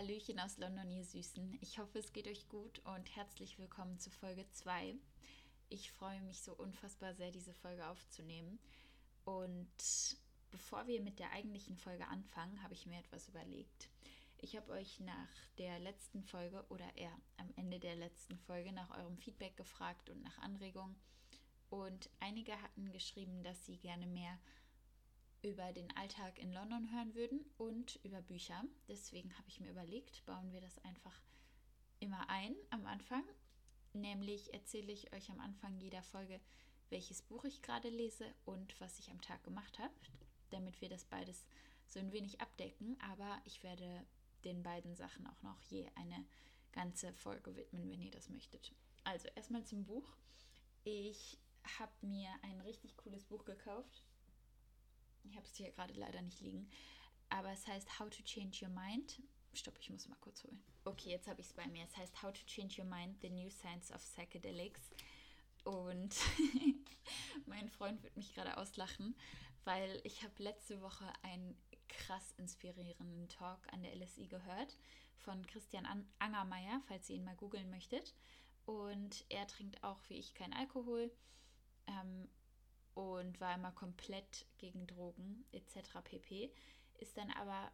Hallöchen aus London, ihr Süßen. Ich hoffe, es geht euch gut und herzlich willkommen zu Folge 2. Ich freue mich so unfassbar sehr, diese Folge aufzunehmen. Und bevor wir mit der eigentlichen Folge anfangen, habe ich mir etwas überlegt. Ich habe euch nach der letzten Folge oder eher am Ende der letzten Folge nach eurem Feedback gefragt und nach Anregungen. Und einige hatten geschrieben, dass sie gerne mehr über den Alltag in London hören würden und über Bücher. Deswegen habe ich mir überlegt, bauen wir das einfach immer ein am Anfang. Nämlich erzähle ich euch am Anfang jeder Folge, welches Buch ich gerade lese und was ich am Tag gemacht habe, damit wir das beides so ein wenig abdecken. Aber ich werde den beiden Sachen auch noch je eine ganze Folge widmen, wenn ihr das möchtet. Also erstmal zum Buch. Ich habe mir ein richtig cooles Buch gekauft ich habe es hier gerade leider nicht liegen. Aber es heißt How to Change Your Mind. Stopp, ich muss mal kurz holen. Okay, jetzt habe ich es bei mir. Es heißt How to Change Your Mind, The New Science of Psychedelics. Und mein Freund wird mich gerade auslachen, weil ich habe letzte Woche einen krass inspirierenden Talk an der LSI gehört von Christian Angermeier, falls ihr ihn mal googeln möchtet. Und er trinkt auch wie ich kein Alkohol. Ähm, und war immer komplett gegen Drogen etc. pp. Ist dann aber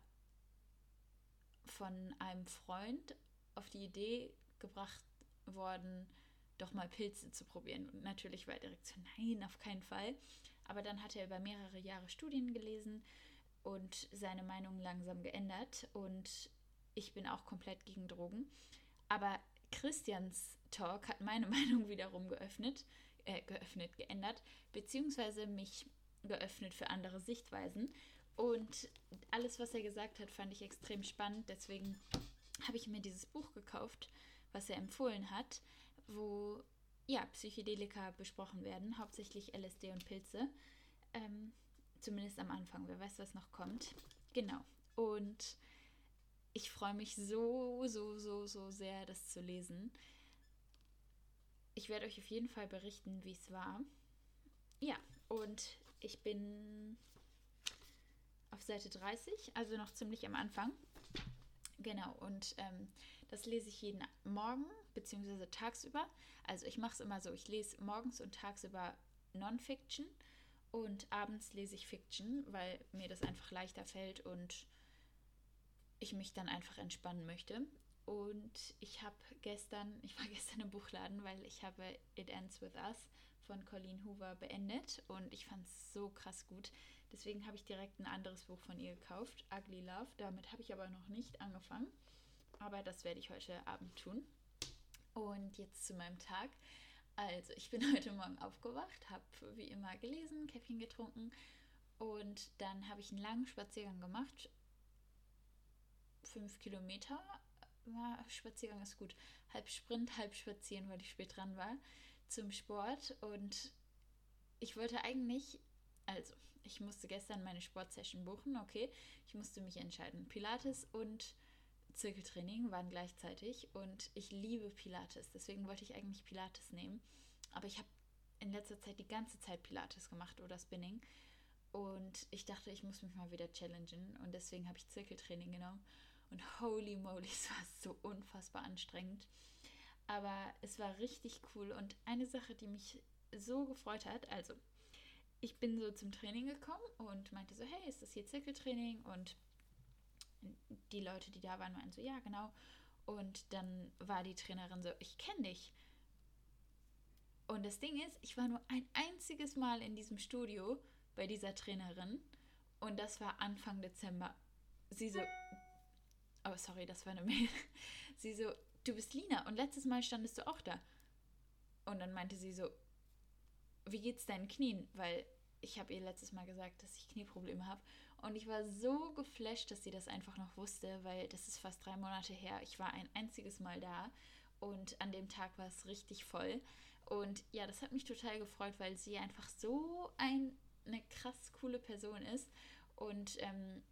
von einem Freund auf die Idee gebracht worden, doch mal Pilze zu probieren. Und natürlich war er direkt so, nein, auf keinen Fall. Aber dann hat er über mehrere Jahre Studien gelesen und seine Meinung langsam geändert. Und ich bin auch komplett gegen Drogen. Aber Christians Talk hat meine Meinung wiederum geöffnet, äh, geöffnet, geändert, beziehungsweise mich geöffnet für andere Sichtweisen. Und alles, was er gesagt hat, fand ich extrem spannend. Deswegen habe ich mir dieses Buch gekauft, was er empfohlen hat, wo ja, Psychedelika besprochen werden, hauptsächlich LSD und Pilze. Ähm, zumindest am Anfang, wer weiß, was noch kommt. Genau. Und ich freue mich so, so, so, so sehr, das zu lesen. Ich werde euch auf jeden Fall berichten, wie es war. Ja, und ich bin auf Seite 30, also noch ziemlich am Anfang. Genau, und ähm, das lese ich jeden Morgen bzw. tagsüber. Also ich mache es immer so, ich lese morgens und tagsüber Non-Fiction und abends lese ich Fiction, weil mir das einfach leichter fällt und ich mich dann einfach entspannen möchte. Und ich habe gestern, ich war gestern im Buchladen, weil ich habe It Ends With Us von Colleen Hoover beendet und ich fand es so krass gut. Deswegen habe ich direkt ein anderes Buch von ihr gekauft, Ugly Love. Damit habe ich aber noch nicht angefangen, aber das werde ich heute Abend tun. Und jetzt zu meinem Tag. Also, ich bin heute Morgen aufgewacht, habe wie immer gelesen, Käffchen getrunken und dann habe ich einen langen Spaziergang gemacht fünf Kilometer. Ja, Spaziergang ist gut. Halb Sprint, halb Spazieren, weil ich spät dran war, zum Sport. Und ich wollte eigentlich, also ich musste gestern meine Sportsession buchen, okay. Ich musste mich entscheiden. Pilates und Zirkeltraining waren gleichzeitig und ich liebe Pilates. Deswegen wollte ich eigentlich Pilates nehmen. Aber ich habe in letzter Zeit die ganze Zeit Pilates gemacht oder Spinning. Und ich dachte, ich muss mich mal wieder challengen. Und deswegen habe ich Zirkeltraining genommen. Und holy moly, es war so unfassbar anstrengend. Aber es war richtig cool. Und eine Sache, die mich so gefreut hat, also ich bin so zum Training gekommen und meinte so, hey, ist das hier Zirkeltraining? Und die Leute, die da waren, meinten so, ja, genau. Und dann war die Trainerin so, ich kenne dich. Und das Ding ist, ich war nur ein einziges Mal in diesem Studio bei dieser Trainerin und das war Anfang Dezember. Sie so, Oh, sorry, das war eine Mail. Sie so, du bist Lina und letztes Mal standest du auch da. Und dann meinte sie so, wie geht's deinen Knien? Weil ich habe ihr letztes Mal gesagt, dass ich Knieprobleme habe. Und ich war so geflasht, dass sie das einfach noch wusste, weil das ist fast drei Monate her. Ich war ein einziges Mal da und an dem Tag war es richtig voll. Und ja, das hat mich total gefreut, weil sie einfach so ein, eine krass coole Person ist. Und ähm,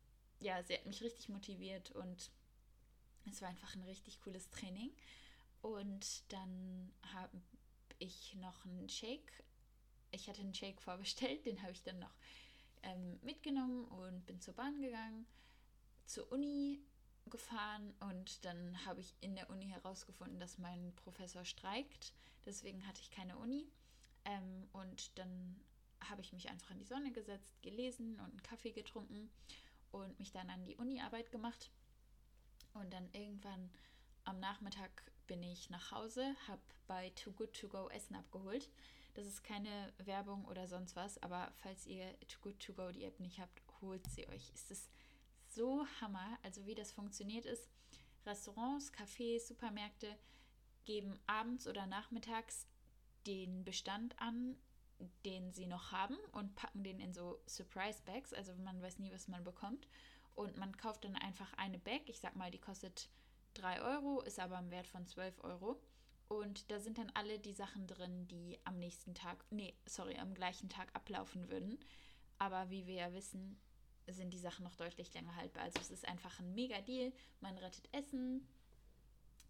ja, sie hat mich richtig motiviert und es war einfach ein richtig cooles Training. Und dann habe ich noch einen Shake. Ich hatte einen Shake vorbestellt, den habe ich dann noch ähm, mitgenommen und bin zur Bahn gegangen, zur Uni. gefahren und dann habe ich in der Uni herausgefunden, dass mein Professor streikt. Deswegen hatte ich keine Uni. Ähm, und dann habe ich mich einfach in die Sonne gesetzt, gelesen und einen Kaffee getrunken und mich dann an die Uni-Arbeit gemacht. Und dann irgendwann am Nachmittag bin ich nach Hause, habe bei Too Good To Go Essen abgeholt. Das ist keine Werbung oder sonst was, aber falls ihr Too Good To Go die App nicht habt, holt sie euch. Es ist so Hammer. Also wie das funktioniert ist, Restaurants, Cafés, Supermärkte geben abends oder nachmittags den Bestand an, den sie noch haben und packen den in so Surprise Bags. Also man weiß nie, was man bekommt. Und man kauft dann einfach eine Bag. Ich sag mal, die kostet 3 Euro, ist aber im Wert von 12 Euro. Und da sind dann alle die Sachen drin, die am nächsten Tag, nee, sorry, am gleichen Tag ablaufen würden. Aber wie wir ja wissen, sind die Sachen noch deutlich länger haltbar. Also es ist einfach ein mega Deal. Man rettet Essen,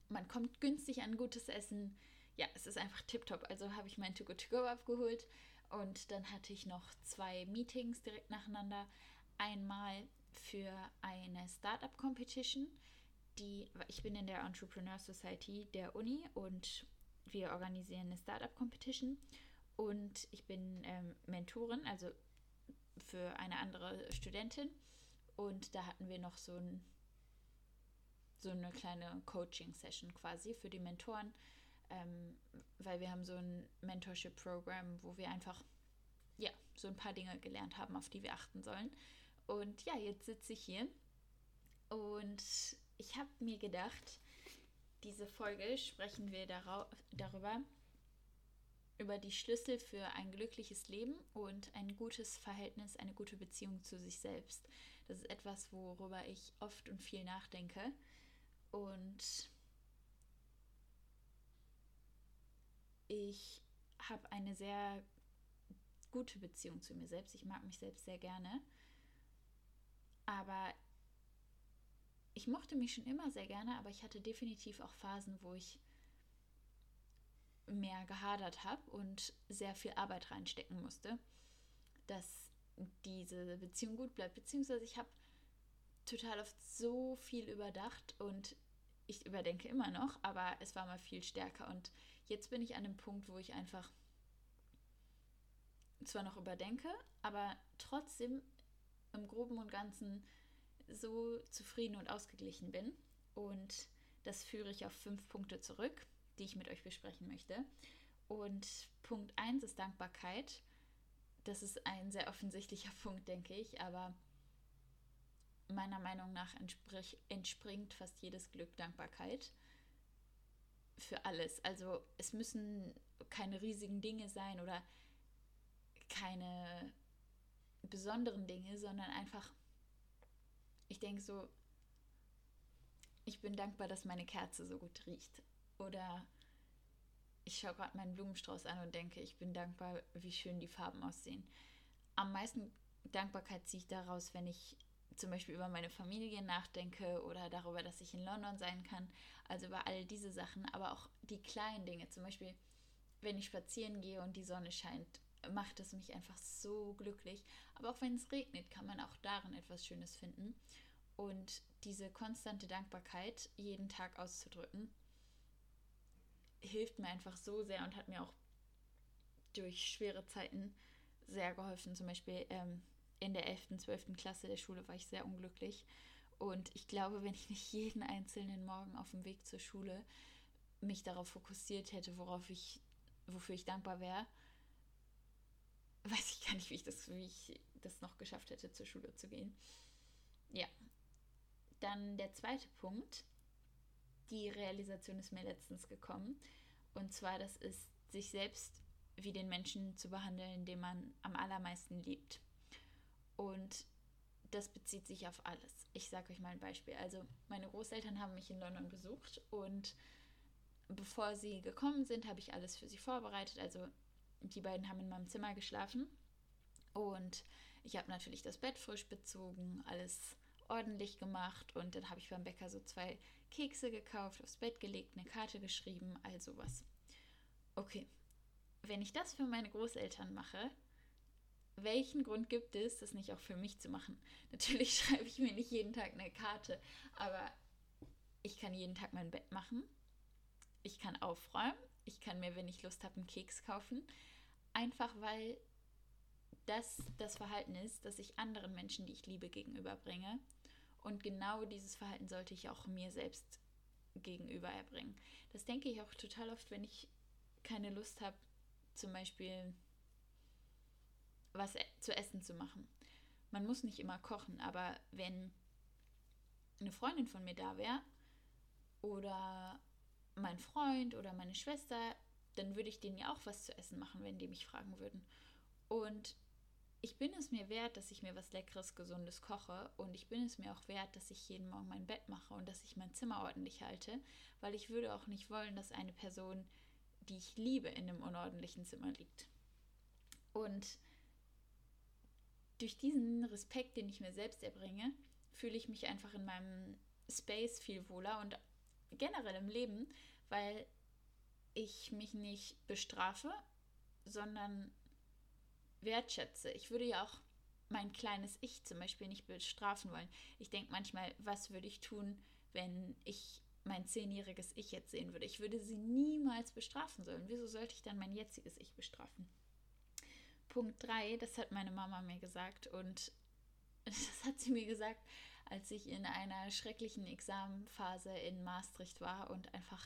man kommt günstig an gutes Essen. Ja, es ist einfach tipptopp. Also habe ich mein To Go To Go abgeholt und dann hatte ich noch zwei Meetings direkt nacheinander. Einmal für eine Startup Competition. Die, ich bin in der Entrepreneur Society der Uni und wir organisieren eine Startup Competition und ich bin ähm, Mentorin, also für eine andere Studentin. Und da hatten wir noch so, ein, so eine kleine Coaching-Session quasi für die Mentoren, ähm, weil wir haben so ein Mentorship-Programm, wo wir einfach ja, so ein paar Dinge gelernt haben, auf die wir achten sollen. Und ja, jetzt sitze ich hier und ich habe mir gedacht, diese Folge sprechen wir darüber, über die Schlüssel für ein glückliches Leben und ein gutes Verhältnis, eine gute Beziehung zu sich selbst. Das ist etwas, worüber ich oft und viel nachdenke. Und ich habe eine sehr gute Beziehung zu mir selbst. Ich mag mich selbst sehr gerne. Aber ich mochte mich schon immer sehr gerne, aber ich hatte definitiv auch Phasen, wo ich mehr gehadert habe und sehr viel Arbeit reinstecken musste, dass diese Beziehung gut bleibt. Beziehungsweise ich habe total oft so viel überdacht und ich überdenke immer noch, aber es war mal viel stärker. Und jetzt bin ich an dem Punkt, wo ich einfach zwar noch überdenke, aber trotzdem im groben und ganzen so zufrieden und ausgeglichen bin. Und das führe ich auf fünf Punkte zurück die ich mit euch besprechen möchte. Und Punkt 1 ist Dankbarkeit. Das ist ein sehr offensichtlicher Punkt, denke ich, aber meiner Meinung nach entspringt fast jedes Glück Dankbarkeit für alles. Also es müssen keine riesigen Dinge sein oder keine besonderen Dinge, sondern einfach, ich denke so, ich bin dankbar, dass meine Kerze so gut riecht. Oder ich schaue gerade meinen Blumenstrauß an und denke, ich bin dankbar, wie schön die Farben aussehen. Am meisten Dankbarkeit ziehe ich daraus, wenn ich zum Beispiel über meine Familie nachdenke oder darüber, dass ich in London sein kann. Also über all diese Sachen, aber auch die kleinen Dinge. Zum Beispiel, wenn ich spazieren gehe und die Sonne scheint, macht es mich einfach so glücklich. Aber auch wenn es regnet, kann man auch darin etwas Schönes finden. Und diese konstante Dankbarkeit jeden Tag auszudrücken, hilft mir einfach so sehr und hat mir auch durch schwere Zeiten sehr geholfen. Zum Beispiel ähm, in der 11., 12. Klasse der Schule war ich sehr unglücklich. Und ich glaube, wenn ich nicht jeden einzelnen Morgen auf dem Weg zur Schule mich darauf fokussiert hätte, worauf ich, wofür ich dankbar wäre, weiß ich gar nicht, wie ich das, wie ich das noch geschafft hätte, zur Schule zu gehen. Ja. Dann der zweite Punkt die Realisation ist mir letztens gekommen. Und zwar, das ist, sich selbst wie den Menschen zu behandeln, den man am allermeisten liebt. Und das bezieht sich auf alles. Ich sage euch mal ein Beispiel. Also meine Großeltern haben mich in London besucht und bevor sie gekommen sind, habe ich alles für sie vorbereitet. Also die beiden haben in meinem Zimmer geschlafen und ich habe natürlich das Bett frisch bezogen, alles ordentlich gemacht und dann habe ich beim Bäcker so zwei Kekse gekauft, aufs Bett gelegt, eine Karte geschrieben, all sowas. Okay, wenn ich das für meine Großeltern mache, welchen Grund gibt es, das nicht auch für mich zu machen? Natürlich schreibe ich mir nicht jeden Tag eine Karte, aber kann jeden Tag mein Bett machen. Ich kann aufräumen. Ich kann mir, wenn ich Lust habe, einen Keks kaufen. Einfach weil das das Verhalten ist, das ich anderen Menschen, die ich liebe, gegenüberbringe. Und genau dieses Verhalten sollte ich auch mir selbst gegenüber erbringen. Das denke ich auch total oft, wenn ich keine Lust habe, zum Beispiel was e-, zu essen zu machen. Man muss nicht immer kochen, aber wenn eine Freundin von mir da wäre oder mein Freund oder meine Schwester, dann würde ich denen ja auch was zu essen machen, wenn die mich fragen würden. Und ich bin es mir wert, dass ich mir was Leckeres, Gesundes koche und ich bin es mir auch wert, dass ich jeden Morgen mein Bett mache und dass ich mein Zimmer ordentlich halte, weil ich würde auch nicht wollen, dass eine Person, die ich liebe, in einem unordentlichen Zimmer liegt. Und durch diesen Respekt, den ich mir selbst erbringe, fühle ich mich einfach in meinem Space viel wohler und generell im Leben, weil ich mich nicht bestrafe, sondern wertschätze. Ich würde ja auch mein kleines Ich zum Beispiel nicht bestrafen wollen. Ich denke manchmal, was würde ich tun, wenn ich mein zehnjähriges Ich jetzt sehen würde? Ich würde sie niemals bestrafen sollen. Wieso sollte ich dann mein jetziges Ich bestrafen? Punkt 3, das hat meine Mama mir gesagt und das hat sie mir gesagt, als ich in einer schrecklichen Examenphase in Maastricht war und einfach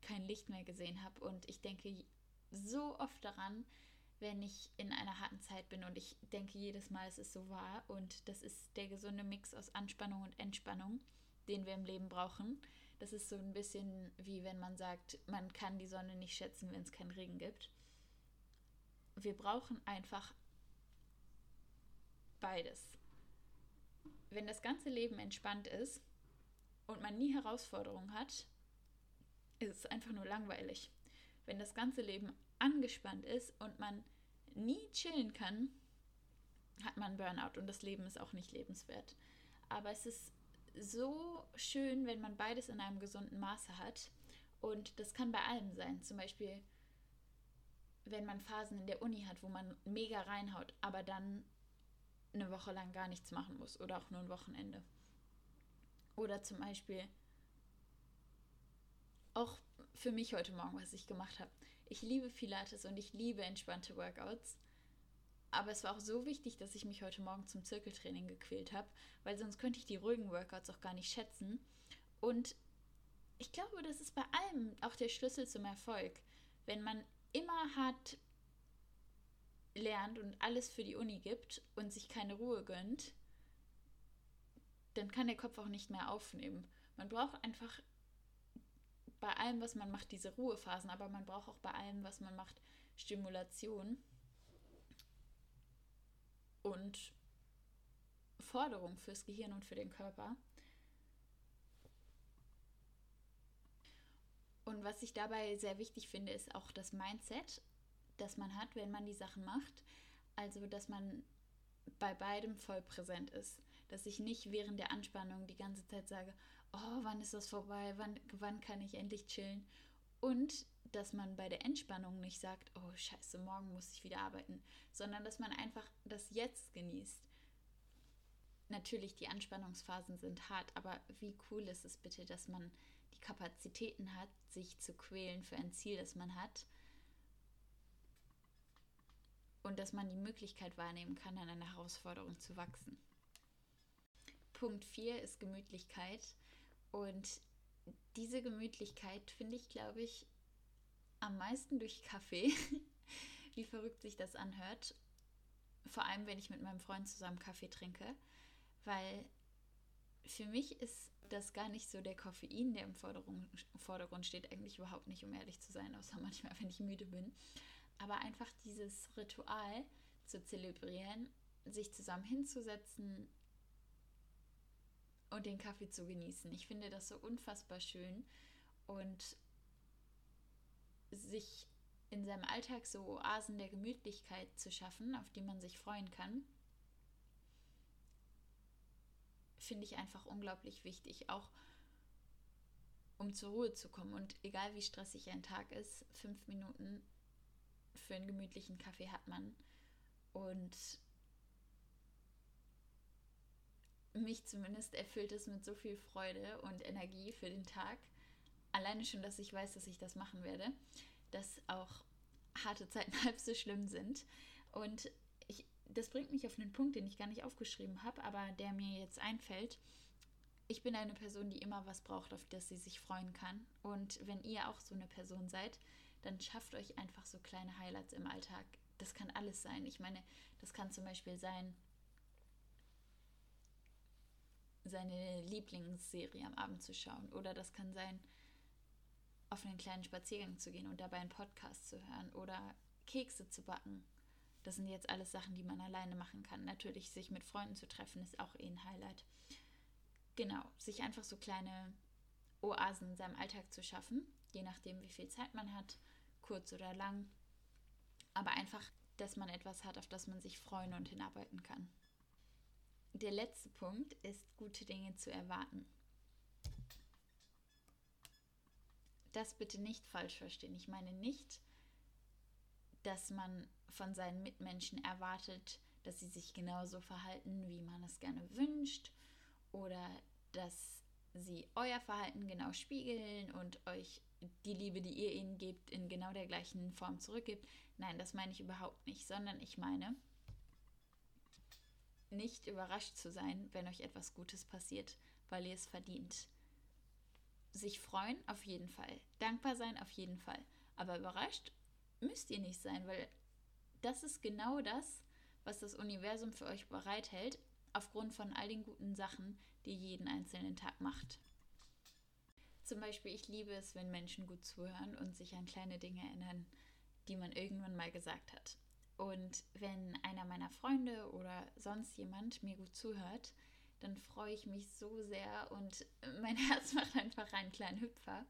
kein Licht mehr gesehen habe. Und ich denke so oft daran, wenn ich in einer harten Zeit bin und ich denke jedes Mal, es ist so wahr und das ist der gesunde Mix aus Anspannung und Entspannung, den wir im Leben brauchen. Das ist so ein bisschen wie wenn man sagt, man kann die Sonne nicht schätzen, wenn es keinen Regen gibt. Wir brauchen einfach beides. Wenn das ganze Leben entspannt ist und man nie Herausforderungen hat, ist es einfach nur langweilig. Wenn das ganze Leben angespannt ist und man nie chillen kann, hat man Burnout und das Leben ist auch nicht lebenswert. Aber es ist so schön, wenn man beides in einem gesunden Maße hat. Und das kann bei allem sein. Zum Beispiel, wenn man Phasen in der Uni hat, wo man mega reinhaut, aber dann eine Woche lang gar nichts machen muss oder auch nur ein Wochenende. Oder zum Beispiel auch für mich heute Morgen, was ich gemacht habe. Ich liebe Pilates und ich liebe entspannte Workouts. Aber es war auch so wichtig, dass ich mich heute Morgen zum Zirkeltraining gequält habe, weil sonst könnte ich die ruhigen Workouts auch gar nicht schätzen. Und ich glaube, das ist bei allem auch der Schlüssel zum Erfolg. Wenn man immer hart lernt und alles für die Uni gibt und sich keine Ruhe gönnt, dann kann der Kopf auch nicht mehr aufnehmen. Man braucht einfach bei allem, was man macht, diese Ruhephasen, aber man braucht auch bei allem, was man macht, Stimulation und Forderung fürs Gehirn und für den Körper. Und was ich dabei sehr wichtig finde, ist auch das Mindset, das man hat, wenn man die Sachen macht. Also, dass man bei beidem voll präsent ist. Dass ich nicht während der Anspannung die ganze Zeit sage, oh, wann ist das vorbei, wann, wann kann ich endlich chillen? Und dass man bei der Entspannung nicht sagt, oh scheiße, morgen muss ich wieder arbeiten, sondern dass man einfach das Jetzt genießt. Natürlich, die Anspannungsphasen sind hart, aber wie cool ist es bitte, dass man die Kapazitäten hat, sich zu quälen für ein Ziel, das man hat. Und dass man die Möglichkeit wahrnehmen kann, an einer Herausforderung zu wachsen. Punkt 4 ist Gemütlichkeit. Und diese Gemütlichkeit finde ich, glaube ich, am meisten durch Kaffee, wie verrückt sich das anhört. Vor allem, wenn ich mit meinem Freund zusammen Kaffee trinke, weil für mich ist das gar nicht so der Koffein, der im Vordergrund steht, eigentlich überhaupt nicht, um ehrlich zu sein, außer manchmal, wenn ich müde bin. Aber einfach dieses Ritual zu zelebrieren, sich zusammen hinzusetzen, und den Kaffee zu genießen. Ich finde das so unfassbar schön und sich in seinem Alltag so Oasen der Gemütlichkeit zu schaffen, auf die man sich freuen kann, finde ich einfach unglaublich wichtig, auch um zur Ruhe zu kommen. Und egal wie stressig ein Tag ist, fünf Minuten für einen gemütlichen Kaffee hat man. Und mich zumindest erfüllt es mit so viel Freude und Energie für den Tag. Alleine schon, dass ich weiß, dass ich das machen werde, dass auch harte Zeiten halb so schlimm sind. Und ich, das bringt mich auf einen Punkt, den ich gar nicht aufgeschrieben habe, aber der mir jetzt einfällt. Ich bin eine Person, die immer was braucht, auf das sie sich freuen kann. Und wenn ihr auch so eine Person seid, dann schafft euch einfach so kleine Highlights im Alltag. Das kann alles sein. Ich meine, das kann zum Beispiel sein, seine Lieblingsserie am Abend zu schauen. Oder das kann sein, auf einen kleinen Spaziergang zu gehen und dabei einen Podcast zu hören. Oder Kekse zu backen. Das sind jetzt alles Sachen, die man alleine machen kann. Natürlich, sich mit Freunden zu treffen, ist auch eh ein Highlight. Genau, sich einfach so kleine Oasen in seinem Alltag zu schaffen, je nachdem, wie viel Zeit man hat, kurz oder lang. Aber einfach, dass man etwas hat, auf das man sich freuen und hinarbeiten kann. Der letzte Punkt ist, gute Dinge zu erwarten. Das bitte nicht falsch verstehen. Ich meine nicht, dass man von seinen Mitmenschen erwartet, dass sie sich genauso verhalten, wie man es gerne wünscht, oder dass sie euer Verhalten genau spiegeln und euch die Liebe, die ihr ihnen gebt, in genau der gleichen Form zurückgibt. Nein, das meine ich überhaupt nicht, sondern ich meine, nicht überrascht zu sein, wenn euch etwas Gutes passiert, weil ihr es verdient. Sich freuen auf jeden Fall, dankbar sein auf jeden Fall, aber überrascht müsst ihr nicht sein, weil das ist genau das, was das Universum für euch bereithält, aufgrund von all den guten Sachen, die ihr jeden einzelnen Tag macht. Zum Beispiel, ich liebe es, wenn Menschen gut zuhören und sich an kleine Dinge erinnern, die man irgendwann mal gesagt hat. Und wenn einer meiner Freunde oder sonst jemand mir gut zuhört, dann freue ich mich so sehr und mein Herz macht einfach einen kleinen Hüpfer.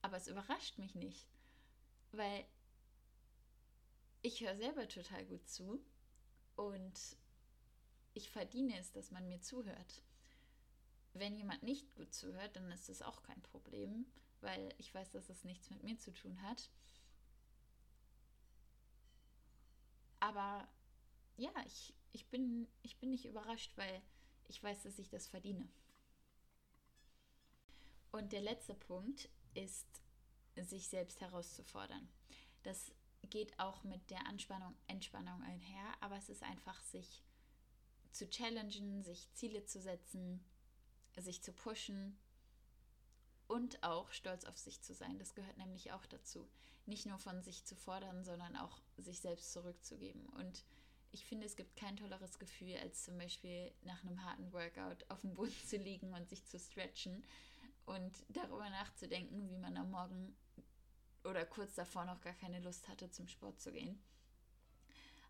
Aber es überrascht mich nicht, weil ich höre selber total gut zu und ich verdiene es, dass man mir zuhört. Wenn jemand nicht gut zuhört, dann ist das auch kein Problem, weil ich weiß, dass es nichts mit mir zu tun hat. Aber ja, ich, ich, bin, ich bin nicht überrascht, weil ich weiß, dass ich das verdiene. Und der letzte Punkt ist, sich selbst herauszufordern. Das geht auch mit der Anspannung, Entspannung einher, aber es ist einfach, sich zu challengen, sich Ziele zu setzen, sich zu pushen und auch stolz auf sich zu sein. Das gehört nämlich auch dazu. Nicht nur von sich zu fordern, sondern auch sich selbst zurückzugeben. Und ich finde, es gibt kein tolleres Gefühl, als zum Beispiel nach einem harten Workout auf dem Boden zu liegen und sich zu stretchen und darüber nachzudenken, wie man am Morgen oder kurz davor noch gar keine Lust hatte, zum Sport zu gehen.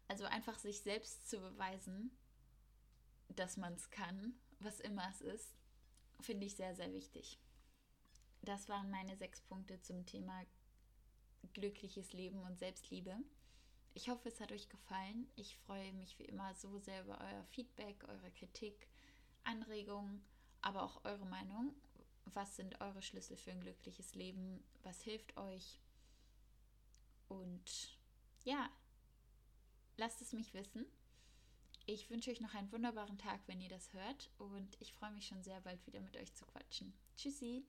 Also einfach sich selbst zu beweisen, dass man es kann, was immer es ist, finde ich sehr, sehr wichtig. Das waren meine sechs Punkte zum Thema glückliches Leben und Selbstliebe. Ich hoffe, es hat euch gefallen. Ich freue mich wie immer so sehr über euer Feedback, eure Kritik, Anregungen, aber auch eure Meinung. Was sind eure Schlüssel für ein glückliches Leben? Was hilft euch? Und ja, lasst es mich wissen. Ich wünsche euch noch einen wunderbaren Tag, wenn ihr das hört. Und ich freue mich schon sehr bald wieder mit euch zu quatschen. Tschüssi!